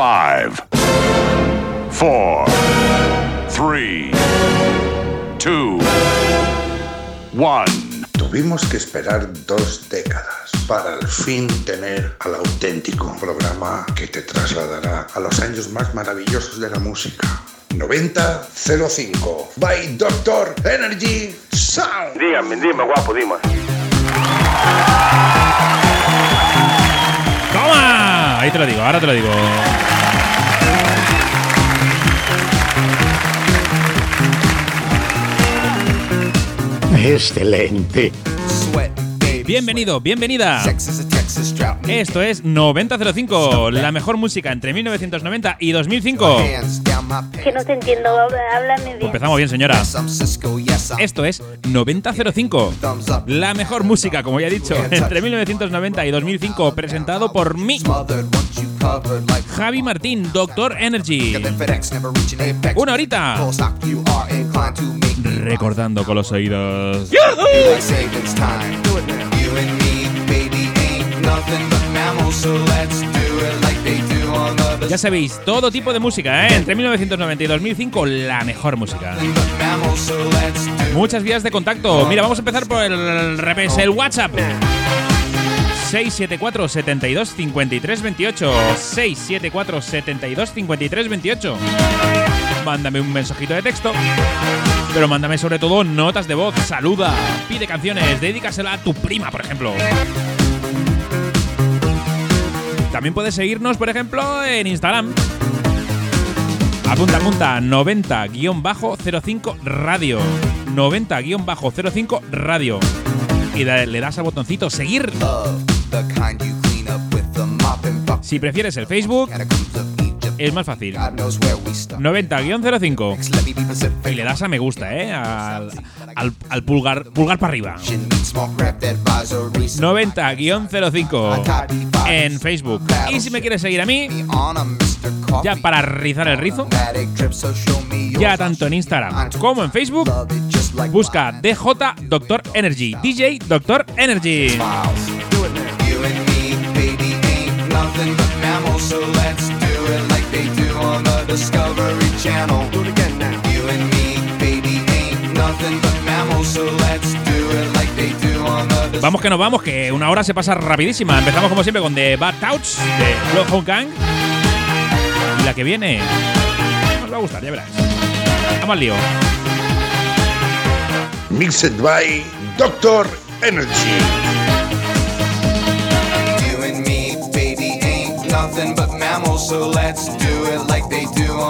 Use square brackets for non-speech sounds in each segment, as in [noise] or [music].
Five, four, three, two, one. Tuvimos que esperar dos décadas para al fin tener al auténtico programa que te trasladará a los años más maravillosos de la música. 9005 by Doctor Energy Sound. Dígame, dime, guapo, dime. ¡Toma! Ahí te lo digo, ahora te lo digo. Excelente. Bienvenido, bienvenida. Esto es 9005, la mejor música entre 1990 y 2005. Que no te entiendo, háblame bien. Empezamos bien, señora. Esto es 9005, la mejor música, como ya he dicho, entre 1990 y 2005, presentado por mí, Javi Martín, Doctor Energy. Una horita. Recordando con los oídos. Ya sabéis, todo tipo de música, ¿eh? Entre 1990 y 2005, la mejor música. Muchas vías de contacto. Mira, vamos a empezar por el revés, el WhatsApp. 674 72 53 28 674 72 53 28 Mándame un mensajito de texto pero mándame sobre todo notas de voz, saluda, pide canciones, dedícasela a tu prima, por ejemplo. También puedes seguirnos, por ejemplo, en Instagram. Apunta, apunta, 90-05 radio. 90-05 radio. Y le das al botoncito seguir. Si prefieres el Facebook, es más fácil. 90-05. Y le das a me gusta, ¿eh? Al, al, pulgar, pulgar para arriba. 90-05 en Facebook. Y si me quieres seguir a mí, ya para rizar el rizo, ya tanto en Instagram como en Facebook, busca DJ Doctor Energy. DJ Doctor Energy. Discovery Channel. Do it again now. You and me, baby, ain't nothing but mammals, so let's do it like they do on the Vamos que nos vamos, que una hora se pasa rapidísima. Empezamos como siempre con The Bad Touch de Bloodhound Gang. Y la que viene nos va a gustar, ya verás. Vamos al lío. Mixed by Doctor Energy. You and me, baby, ain't nothing but mammals, so let's do it like they do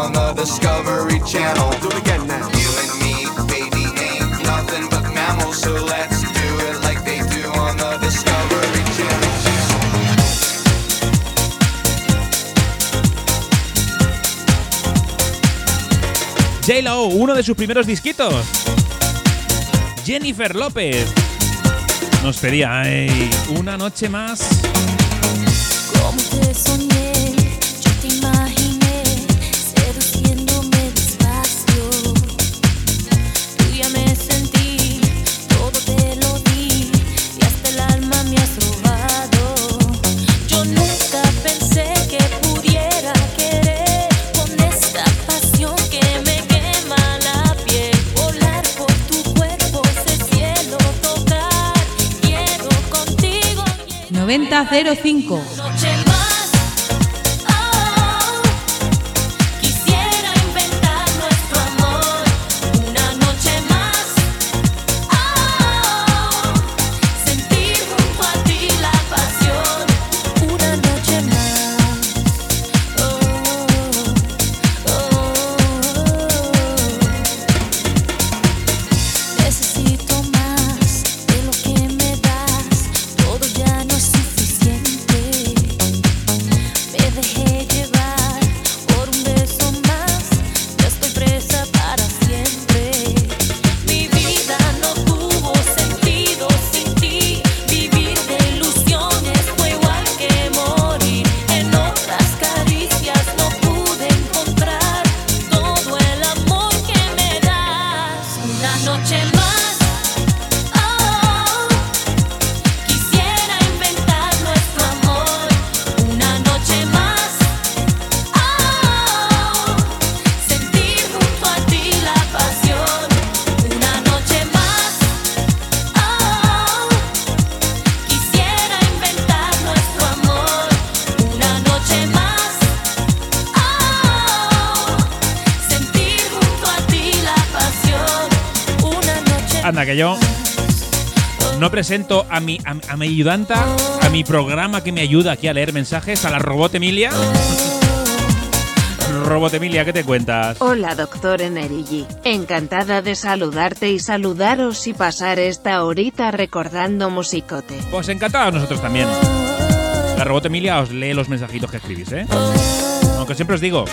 on the Discovery Channel. Do it again now. You and me, baby, ain't nothing but mammals, so let's do it like they do on the Discovery Channel. J-Lo, uno de sus primeros disquitos. Jennifer López nos pedía "Ey, una noche más. Como te 9005. Que yo no presento a mi, a, mi ayudanta, a mi programa que me ayuda aquí a leer mensajes, a la robot Emilia. [laughs] Robot Emilia, ¿qué te cuentas? Hola, doctor Enerigi. Encantada de saludarte y saludaros y pasar esta horita recordando musicote. Pues encantada nosotros también. La robot Emilia os lee los mensajitos que escribís, ¿eh? Aunque siempre os digo,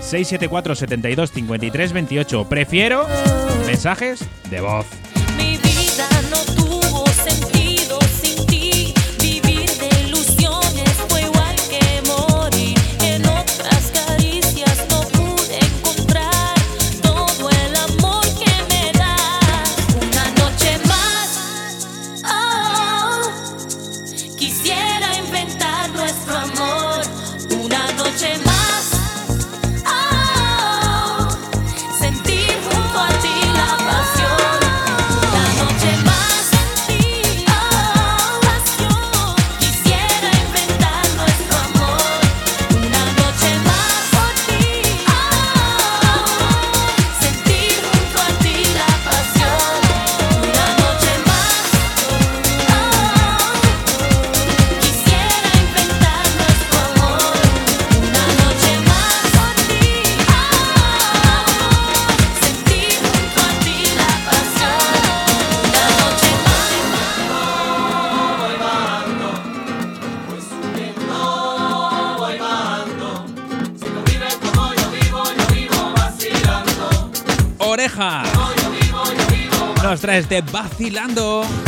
674 72 53 28. Prefiero mensajes de voz. Nos traes de vacilando.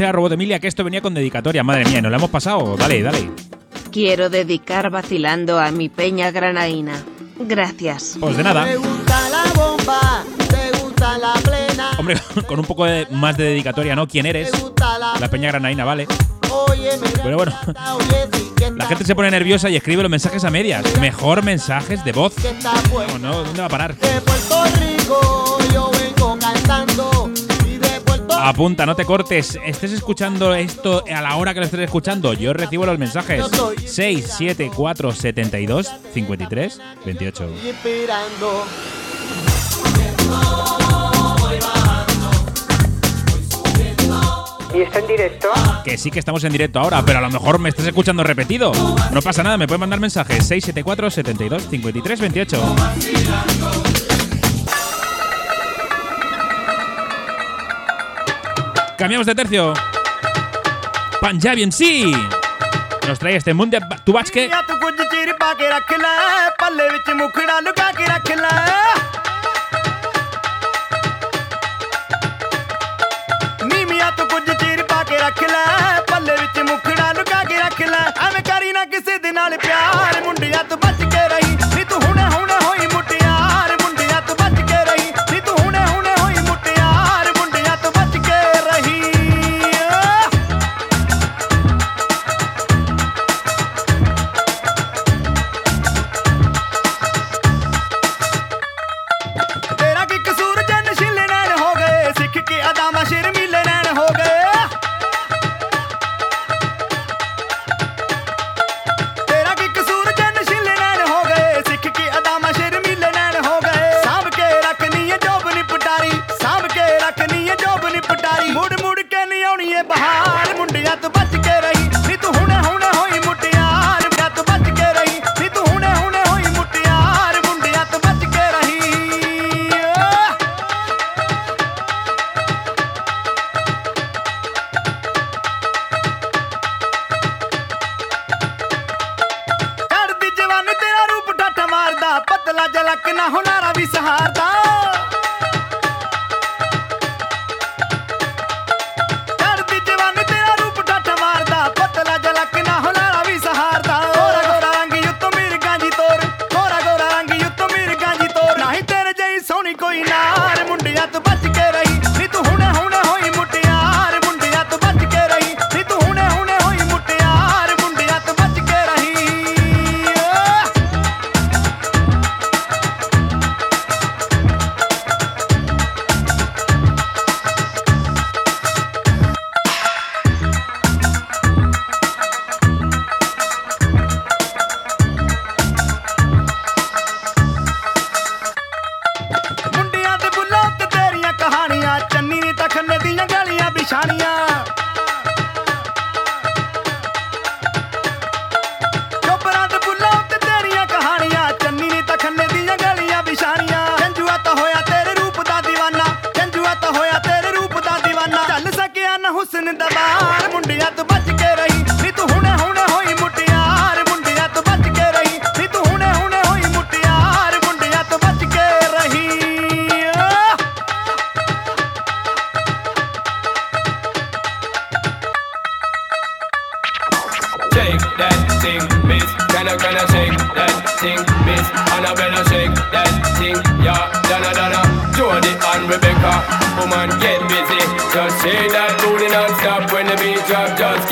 Dice la robot Emilia que esto venía con dedicatoria. Madre mía, ¿nos lo hemos pasado? Dale, dale. Quiero dedicar vacilando a mi peña granaína. Gracias. Pues de nada. la la. Hombre, [laughs] con un poco de, más de dedicatoria, ¿no? ¿Quién eres? La peña granaína, vale. Pero bueno, [laughs] la gente se pone nerviosa y escribe los mensajes a medias. Mejor mensajes de voz. No, no, ¿dónde va a parar? De Puerto Rico yo vengo cantando Apunta, no te cortes. Estés escuchando esto a la hora que lo estés escuchando. Yo recibo los mensajes. 6, 7, 4, 72, 53, 28. ¿Y está en directo? Que sí que estamos en directo ahora, pero a lo mejor me estás escuchando repetido. No pasa nada, me puedes mandar mensajes 674 72 53 28. Cambiamos de tercio. Punjabi en sí. Nos trae este mundo tu basque. ਰੱਖ ਲੈ ਪੱਲੇ ਵਿੱਚ ਮੁਖੜਾ ਲੁਕਾ ਕੇ ਰੱਖ ਲੈ ਐਵੇਂ ਕਰੀ ਨਾ ਕਿਸੇ ਦੇ ਨਾਲ ਪਿਆਰ ਮੁੰਡਿਆਂ ਤੋਂ ਬਚ ਕੇ ਰਹੀ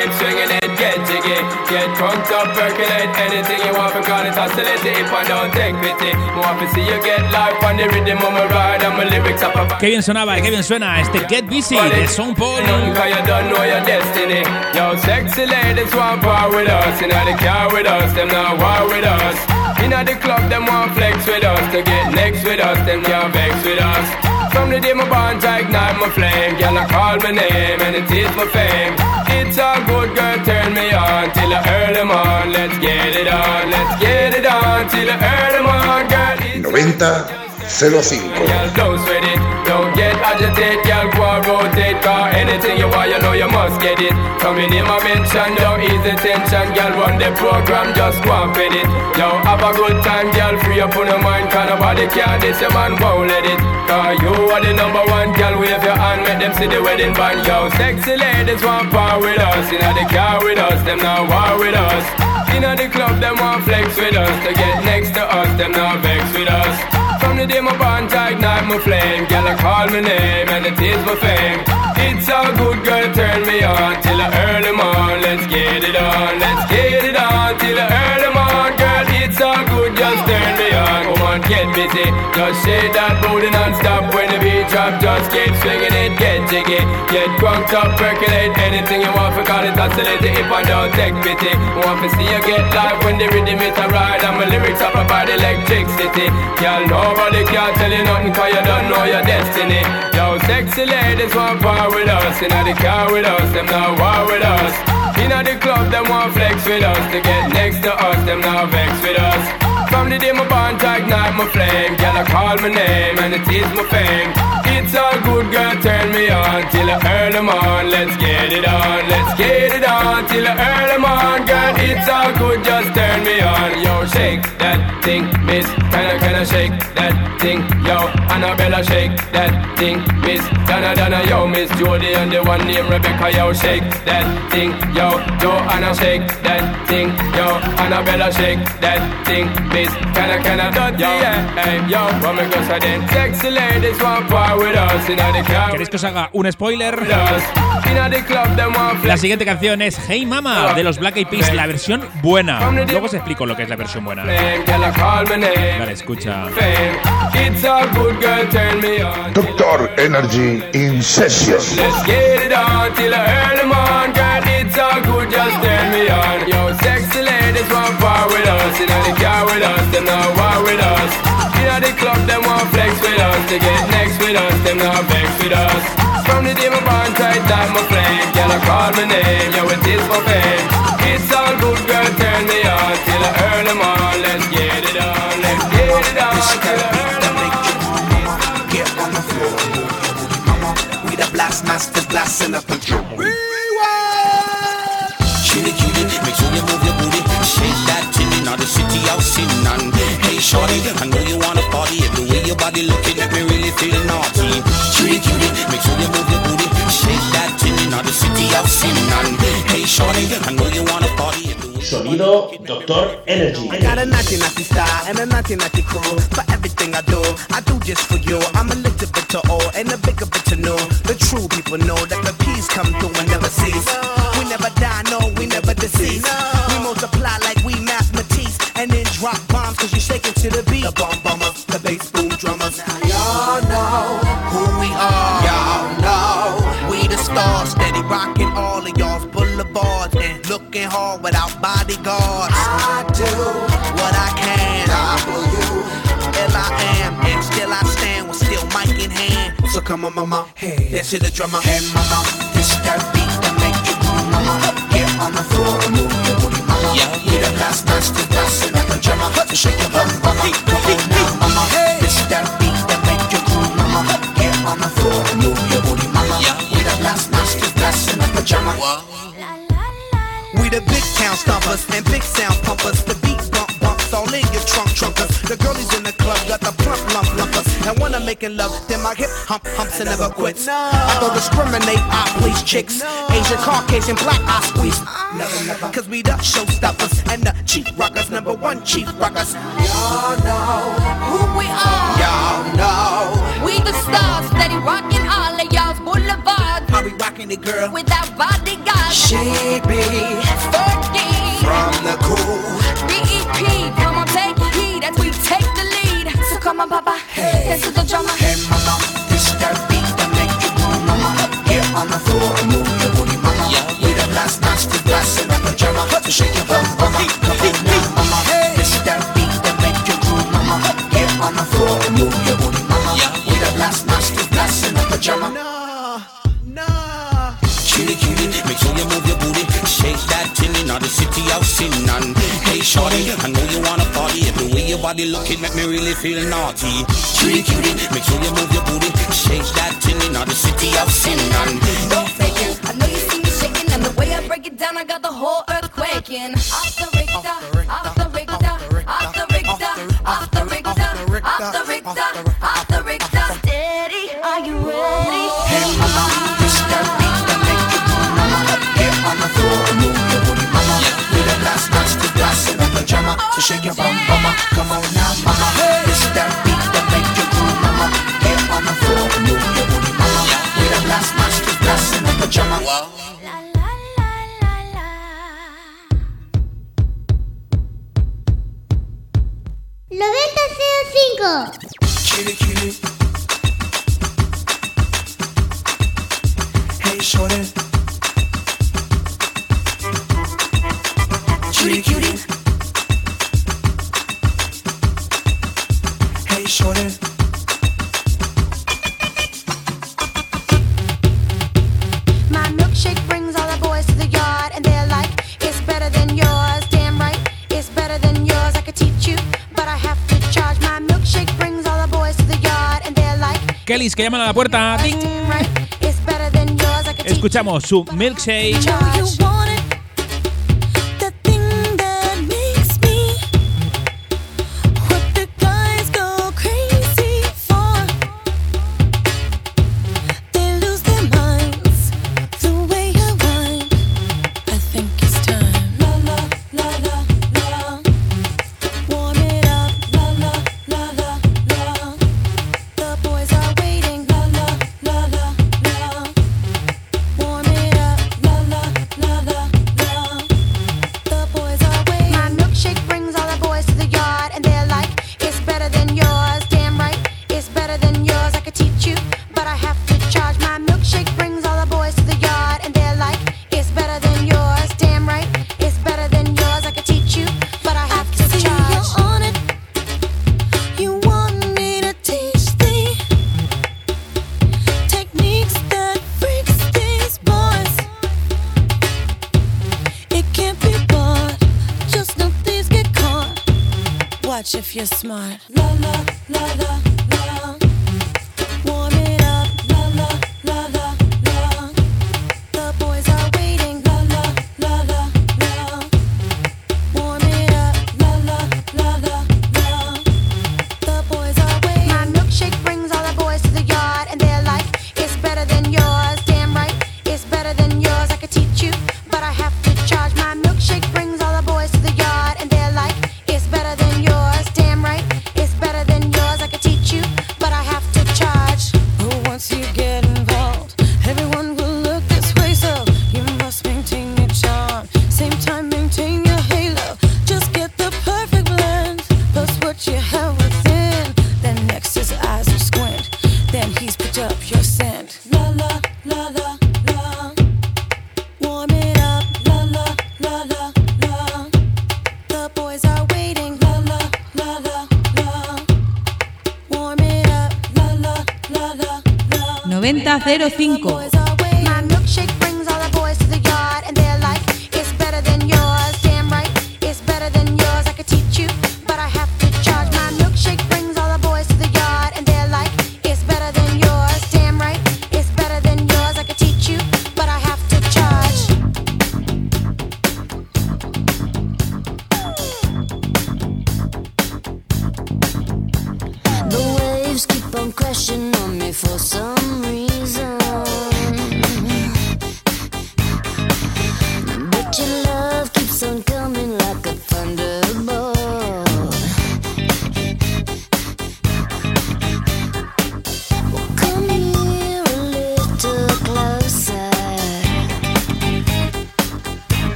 keep swinging it, get jiggy. Get drunk up, percolate anything you want. Because it's oscillate if I don't take pity. More to see you get life on the rhythm of my ride. And my lyrics up a Qué bien sonaba, qué bien suena este Get Busy de Sean Paul. Cause you don't know your destiny. Yo, sexy ladies want power with us. Inna the car with us, them not war with us. Inna the club, them want flex with us. To get next with us, them can't vex with us. From the day my bond, I ignite my flame. Girl, I call my name and it is my fame. It's all good, girl, turn me on till I earn them on. Let's get it on, let's get it on till I earn them on, girl. It's 90 05. Girl, don't sweat it, don't get agitated, girl, go rotate anything you want, you know you must get it. Coming in my mention, ease the tension. Girl, run the program, just go and fit it. Yo, have a good time, girl, free up on your mind Cause nobody can this, your man won't let it. Cause you are the number one, girl, wave your hand Make them see the wedding band, yo Sexy ladies want power with us. Inna the car with us, them not war with us. Inna the club, them want flex with us. To get next to us, them not vex with us. From the day my bond I ignite my flame. Girl, I call my name and it is my fame It's all good, girl, turn me on Till earn them on, let's get it on Let's get it on, till I earn them just turn me on Come on, get busy, just shake that booty non-stop. When the beat drop, just keep swinging it, get jiggy. Get drunk up, percolate anything you want. For call it oscillate if I don't take pity Want to see you get live. When the rhythm is a ride And my lyrics up about electricity. Girl, nobody can tell you nothing cause you don't know your destiny. Yo, sexy ladies want power with us. Inna the car with us, them not war with us. Inna the club, them want flex with us. To get next to us, them not vex with us From the day my I ignite my flame. Girl, I call my name and it is my fame. It's all good, girl, turn me on Till I earn them on, let's get it on Let's get it on, till I earn them on Girl, it's all good, just turn me on. Yo, shake that thing, miss. Can I, can I shake that thing, yo Annabella, shake that thing, miss. Donna, Donna, yo, miss. Jody And the one named Rebecca, yo, shake that thing, yo. Joanna, shake that thing, yo. Annabella, shake that thing, miss. Can I, can I, dirty, yeah, hey, yo. What me go say then Sexy ladies want power with us Inna the car ¿Queréis que os haga un spoiler? club, La siguiente canción es Hey Mama de los Black Eyed Peas, la versión buena. Luego os explico lo que es la versión buena. Vale, escucha. Fame It's all good, girl, turn me on Doctor Energy in Session. Let's get it on till I earn them Girl, it's all good, just turn me on Yo, sexy ladies want power with us Inna the car with us, them not war with us Inna the club, them want flex with us To get next with us, them not vex with us from the day my tight like my flame. Girl, I call my name, yo, it is for fame. It's all good, girl, turn me on till I earn them. Let's get it on, let's get it on till I We the blast masters, blasting up and Cutie, cutie, make sure you move your booty. Shake that titty, now the city out sin and Hey shorty, I know you wanna party. The way your body looking at me really feel naughty. Cutie, cutie, make sure you move your booty. Shake that titty, now the city out sin and Hey shorty, I know you wanna party. Sonido Doctor Energy. I got a naughty naughty style and a naughty naughty crew. For everything I do, I do just for you. I'm a little bit to all and a bigger bit to know. The true people know that the peace come through and never hard without bodyguards. I do what I can. W L I am and still I stand with still mic in hand. So come on, mama, hey, this is the drummer. Hey, mama, this that beat that make you move, mama. Get on the floor and move your booty, mama. Yeah, we the last master dancing like trunkers. In the club got the plump lump lumpers. And when I'm making love, then my hip hump humps and never quits. I don't discriminate, I please chicks. Asian, Caucasian, black, I squeeze. Never, never. Cause we the showstoppers and the chief rockers, number one chief rockers. Y'all know Who we are. Y'all know. We the stars, steady rocking all of y'all's boulevards. How we rocking it, girl? Without bodyguards. She be Fergie. from the cool. BEP, come on, take lead. So come on, Papa, this is the drummer. Hey mama, this that beat that make you move, mama. Get on the floor and move your booty, mama. Yeah, we the last master blasting like a drummer. So shake your bum, mama. Come on now, mama. This that beat that make you groove, mama. Get on the floor and move your booty, mama. Yeah, we the last master blasting like a drummer. Cutie, cutie, make sure you move your booty. Shake that tilly, now the city out sin and Hey shorty, I know you wanna body looking make me really feel naughty. Cutie, cutie, make sure you move your booty. Shake that tilly, now the city out sin and Don't fake it. I know you see me shaking, and the way I break it down, I got the whole earth quaking. Off the Richter, off the Richter, So shake your bum, mama. Come on now, mama. Que llaman a la puerta. Escuchamos su milkshake.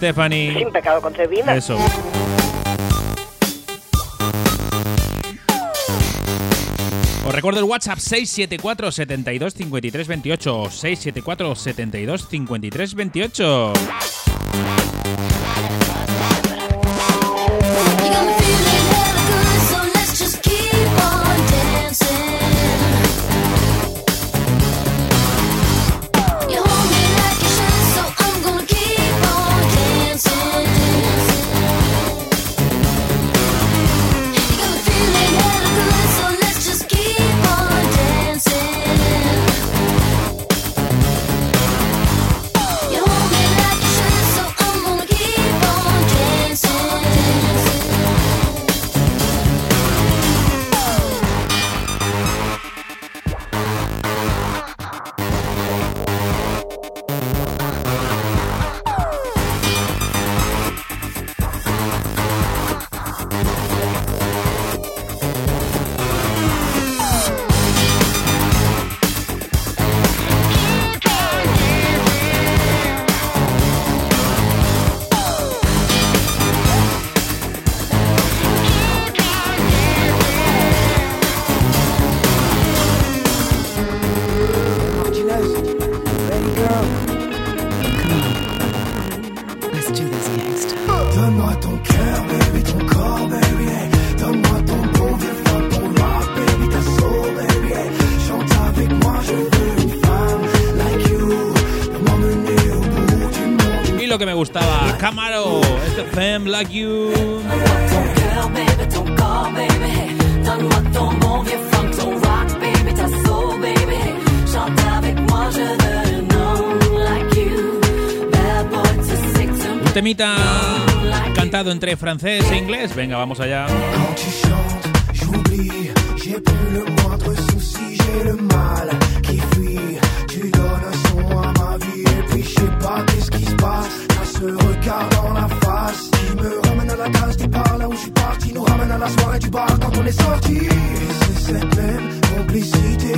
Stephanie. Sin pecado concebida. Eso. Os recuerdo el WhatsApp 674 72 53 28 674 72 53 28 entre francés e inglés. Venga, vamos allá. Quand tu chantes, j'oublie, j'ai plus le moindre souci, j'ai le mal qui fuit. Tu donnes un son à ma vie, et puis je sais pas qu'est-ce qui se passe. T'as ce regard dans la face qui me ramène à la case départ, là où je suis parti, nous ramène à la soirée du bar quand on est sorti. Et c'est cette même complicité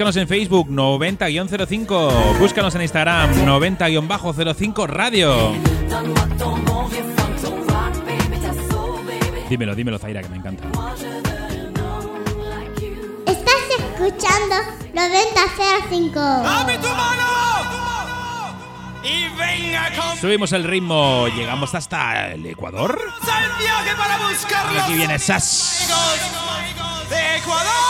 Búscanos en Facebook 90-05. Búscanos en Instagram 90-05 Radio. Dímelo, dímelo, Zaira, que me encanta. Estás escuchando 90-05. ¡Dame tu mano! Y venga con... Subimos el ritmo, llegamos hasta el Ecuador. Y aquí viene Sas. De Ecuador.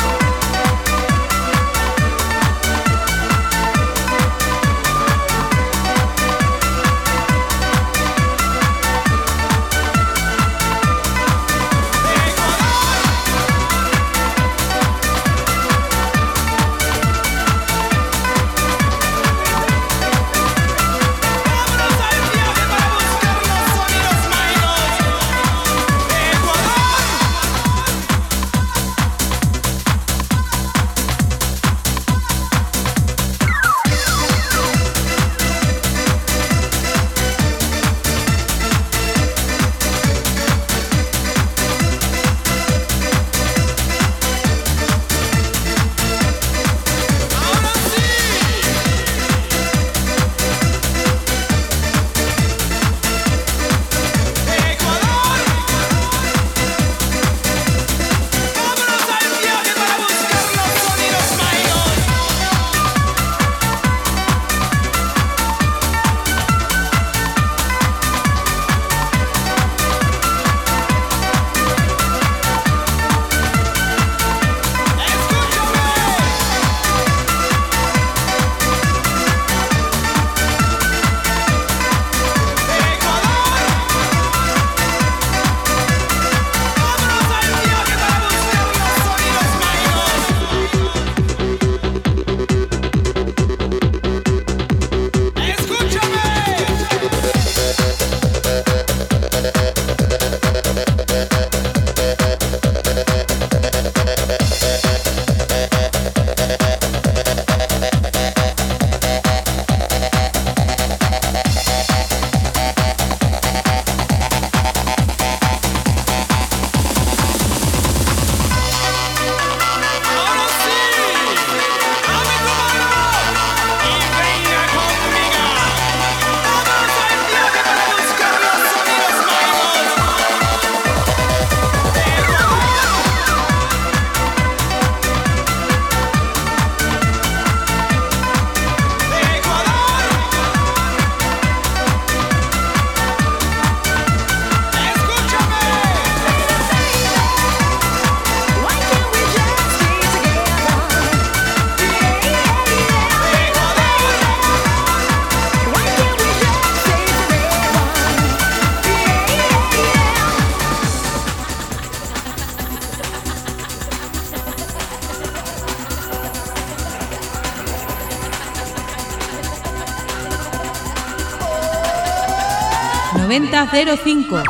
9005.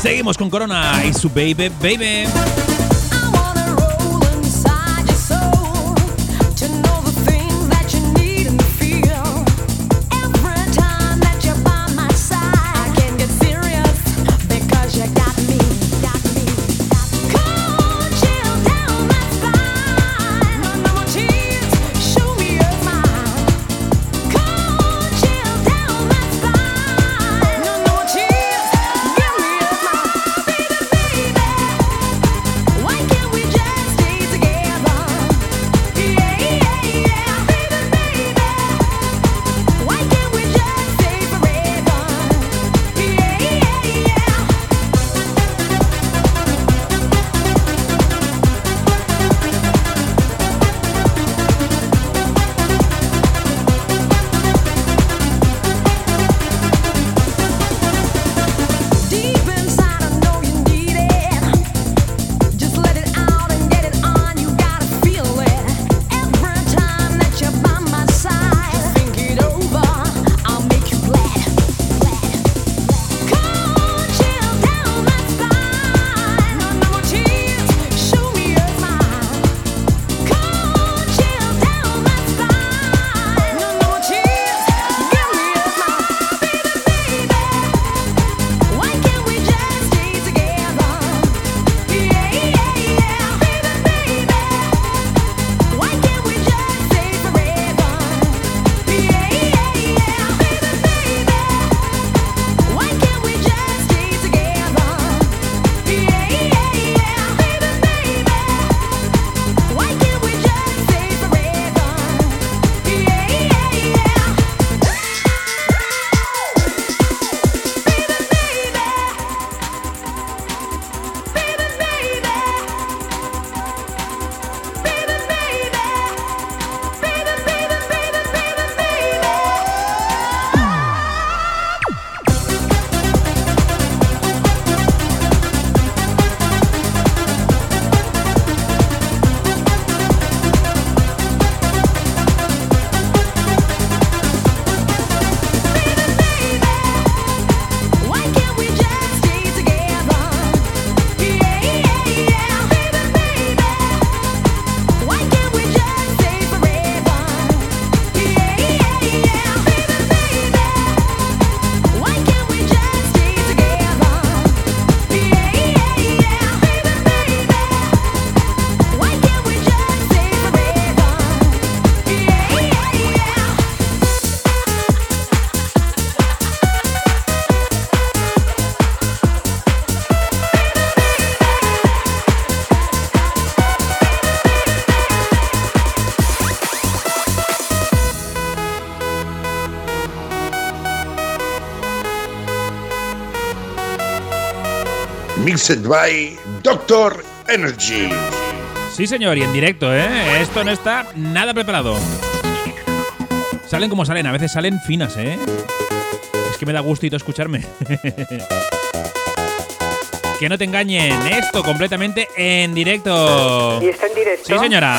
Seguimos con Corona y su Baby Baby. Mixed by Doctor Energy. Sí, señor, y en directo, ¿eh? Esto no está nada preparado. Salen como salen, a veces salen finas, ¿eh? Es que me da gustito escucharme. [laughs] que no te engañen, esto completamente en directo. ¿Y está en directo? Sí, señora.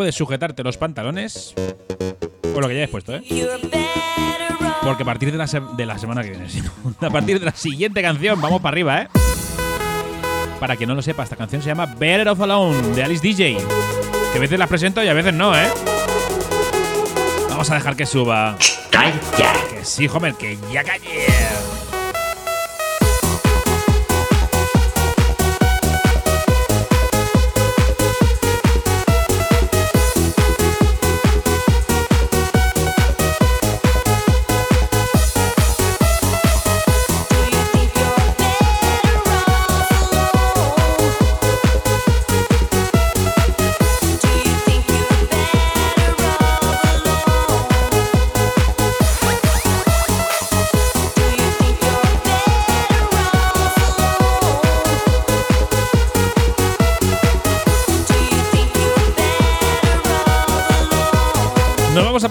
puedes sujetarte los pantalones con lo que ya hayas puesto, ¿eh? Porque a partir de la, de la semana que viene, [laughs] sino a partir de la siguiente canción, vamos para arriba, ¿eh? Para quien no lo sepa, esta canción se llama Better of Alone de Alice DJ. Que a veces la presento y a veces no, ¿eh? Vamos a dejar que suba. ¡Calla! Que sí, Homer, que ya calle.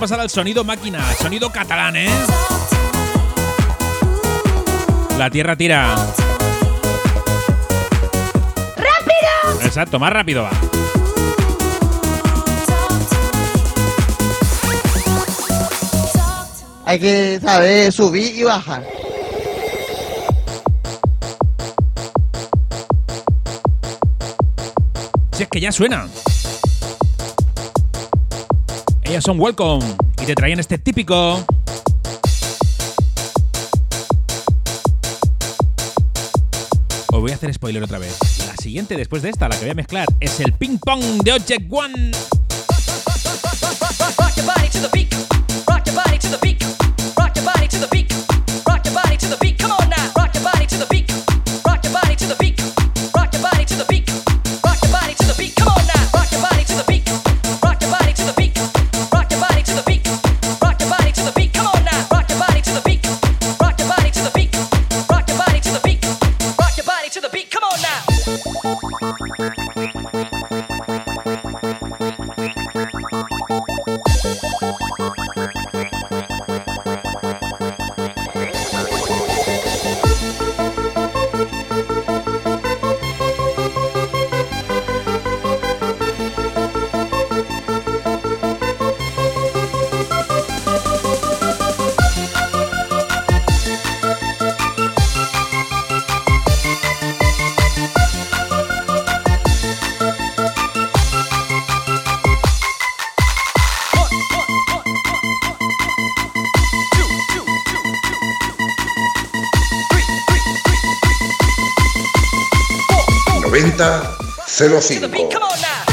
pasar al sonido máquina, sonido catalán, ¿eh? La tierra tira. ¡Rápido! Exacto, más rápido va. Hay que saber subir y bajar. Si es que ya suena. Ellas son Welcome y te traen este típico Os voy a hacer spoiler otra vez. La siguiente después de esta, la que voy a mezclar, es el ping pong de Object One. 05.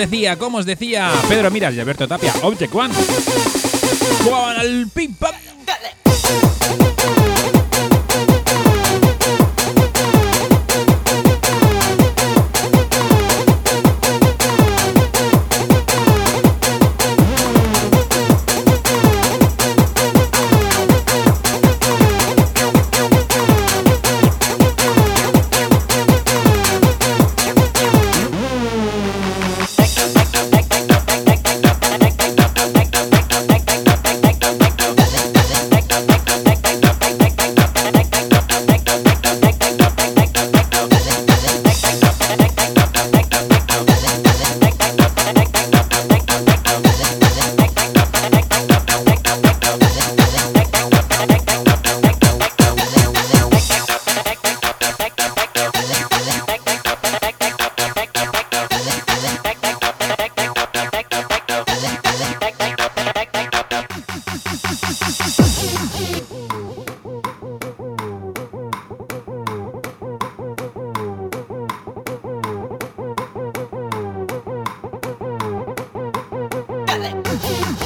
Decía, como os decía Pedro Miras y Alberto Tapia, Object One. Jugaban al ping pong. Hey!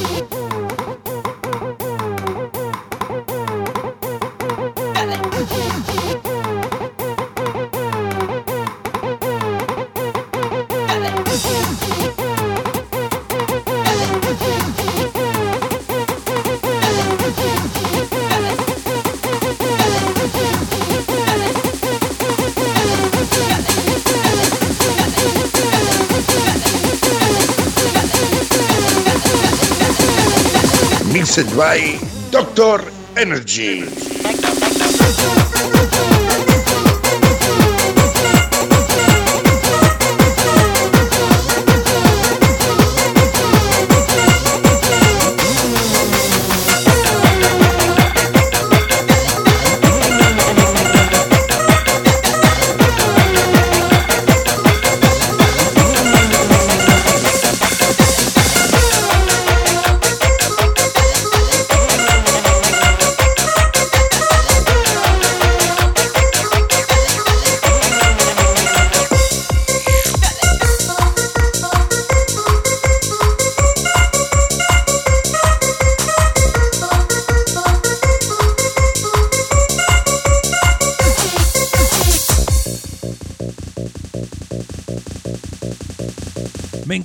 By Doctor Energy.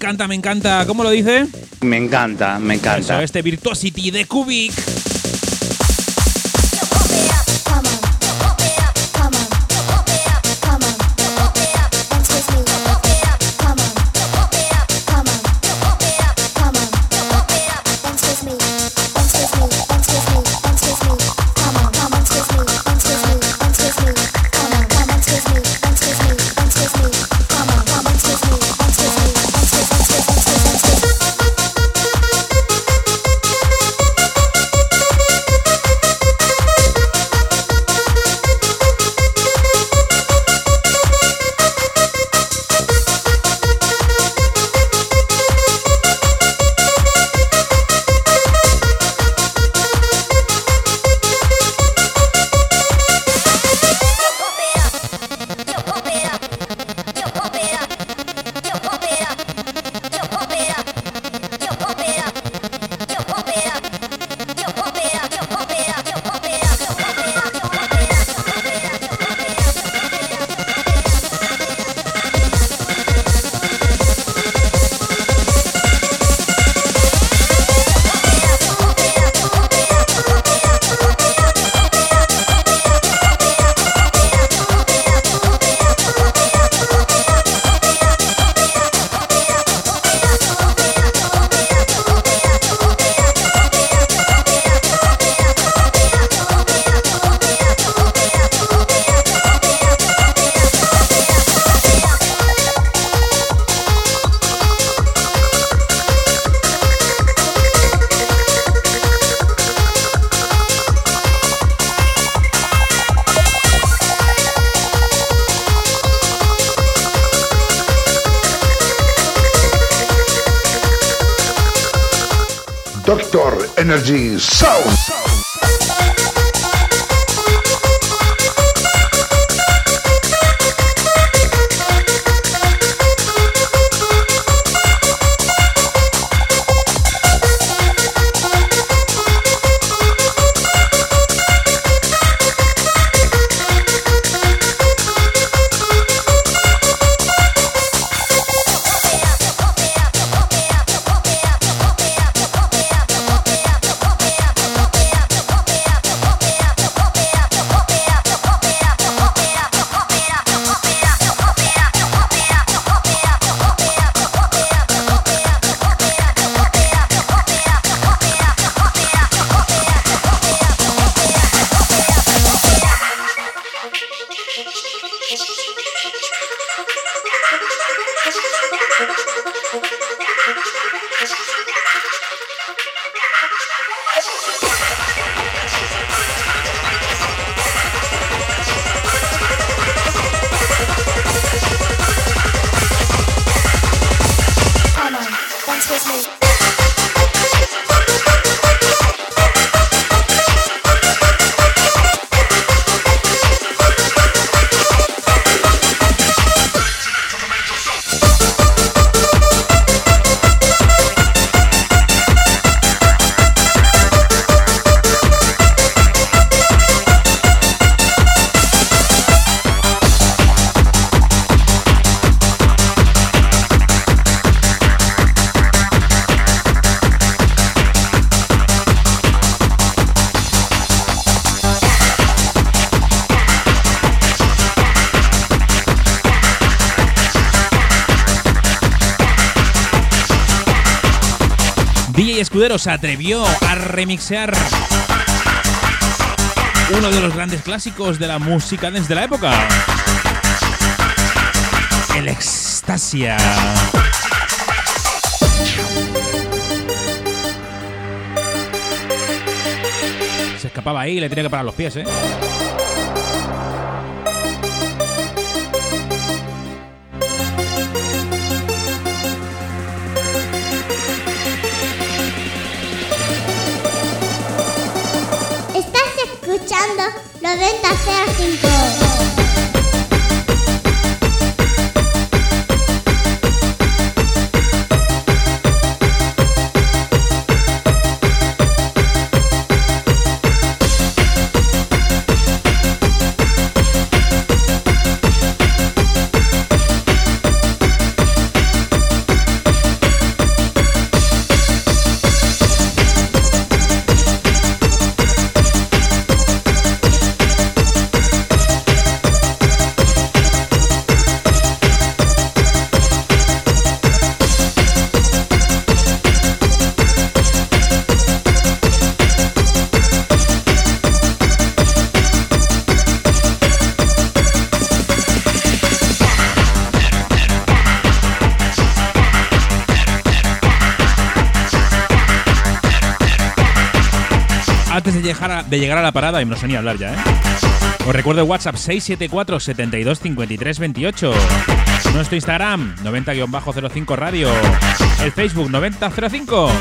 Encanta, me encanta. ¿Cómo lo dice? Me encanta, me encanta. Eso, este Virtuosity de Kubik. Doctor Se atrevió a remixear uno de los grandes clásicos de la música desde la época. El Extasia. Se escapaba ahí y le tenía que parar los pies, ¿eh? 9005. De llegar, a, la parada, y no sé ni hablar ya, ¿eh? Os recuerdo el WhatsApp 674 72 53 28. Nuestro Instagram 90-05 Radio. El Facebook 9005.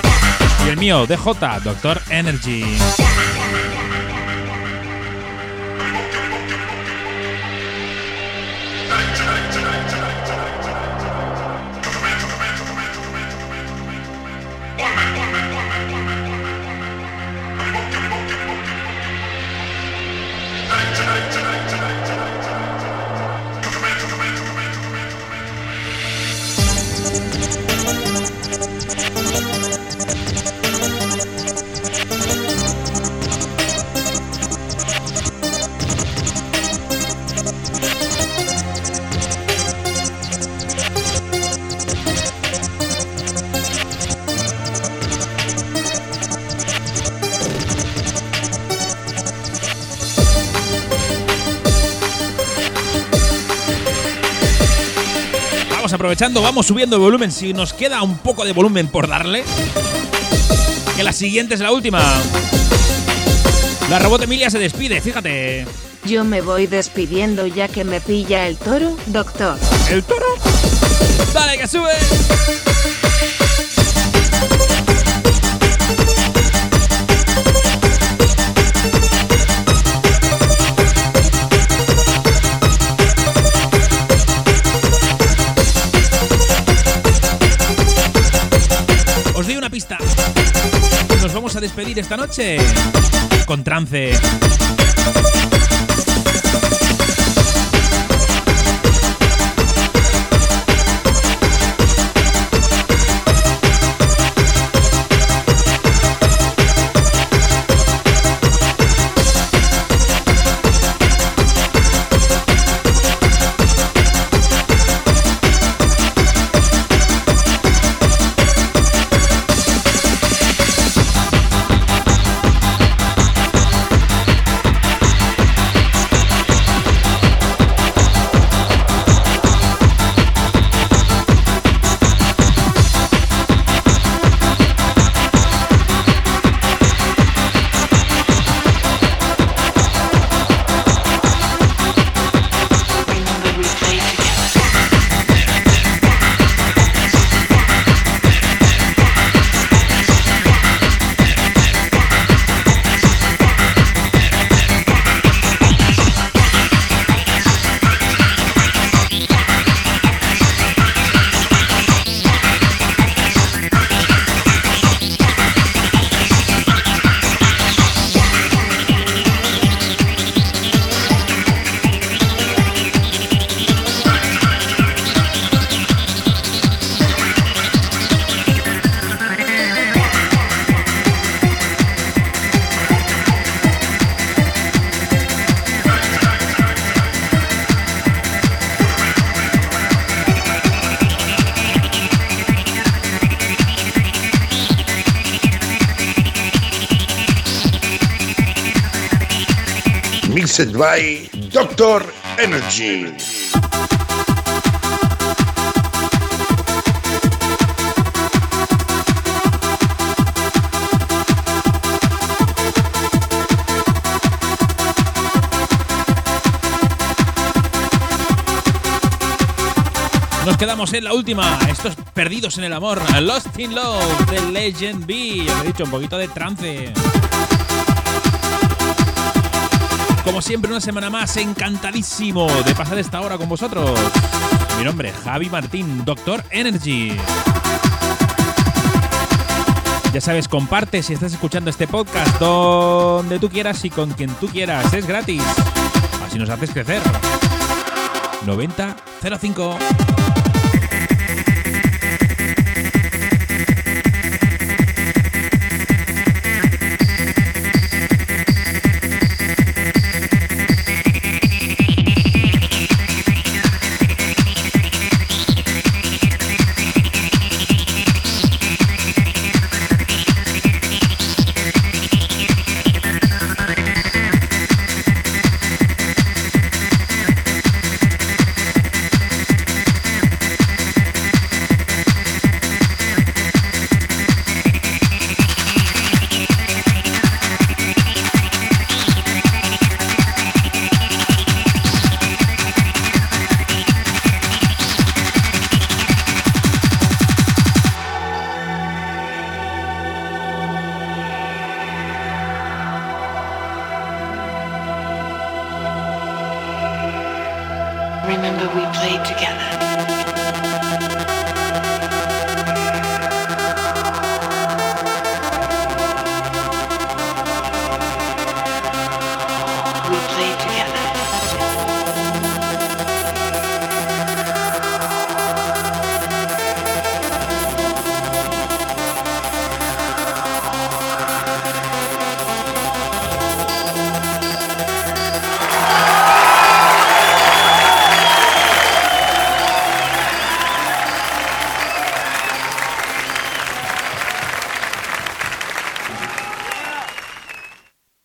Y el mío, DJ, Doctor Energy. Vamos aprovechando, vamos subiendo el volumen. Si nos queda un poco de volumen por darle, que la siguiente es la última. La robot Emilia se despide, fíjate. Yo me voy despidiendo ya que me pilla el toro, doctor. ¿El toro? Dale, que sube. Esta noche con trance. Mixed by Doctor Energy. Nos quedamos en la última. Estos perdidos en el amor. Lost in Love de Legend B. Os he dicho, un poquito de trance. Como siempre, una semana más, encantadísimo de pasar esta hora con vosotros. Mi nombre es Javi Martín, Doctor Energy. Ya sabes, comparte si estás escuchando este podcast donde tú quieras y con quien tú quieras. Es gratis. Así nos haces crecer. 9005.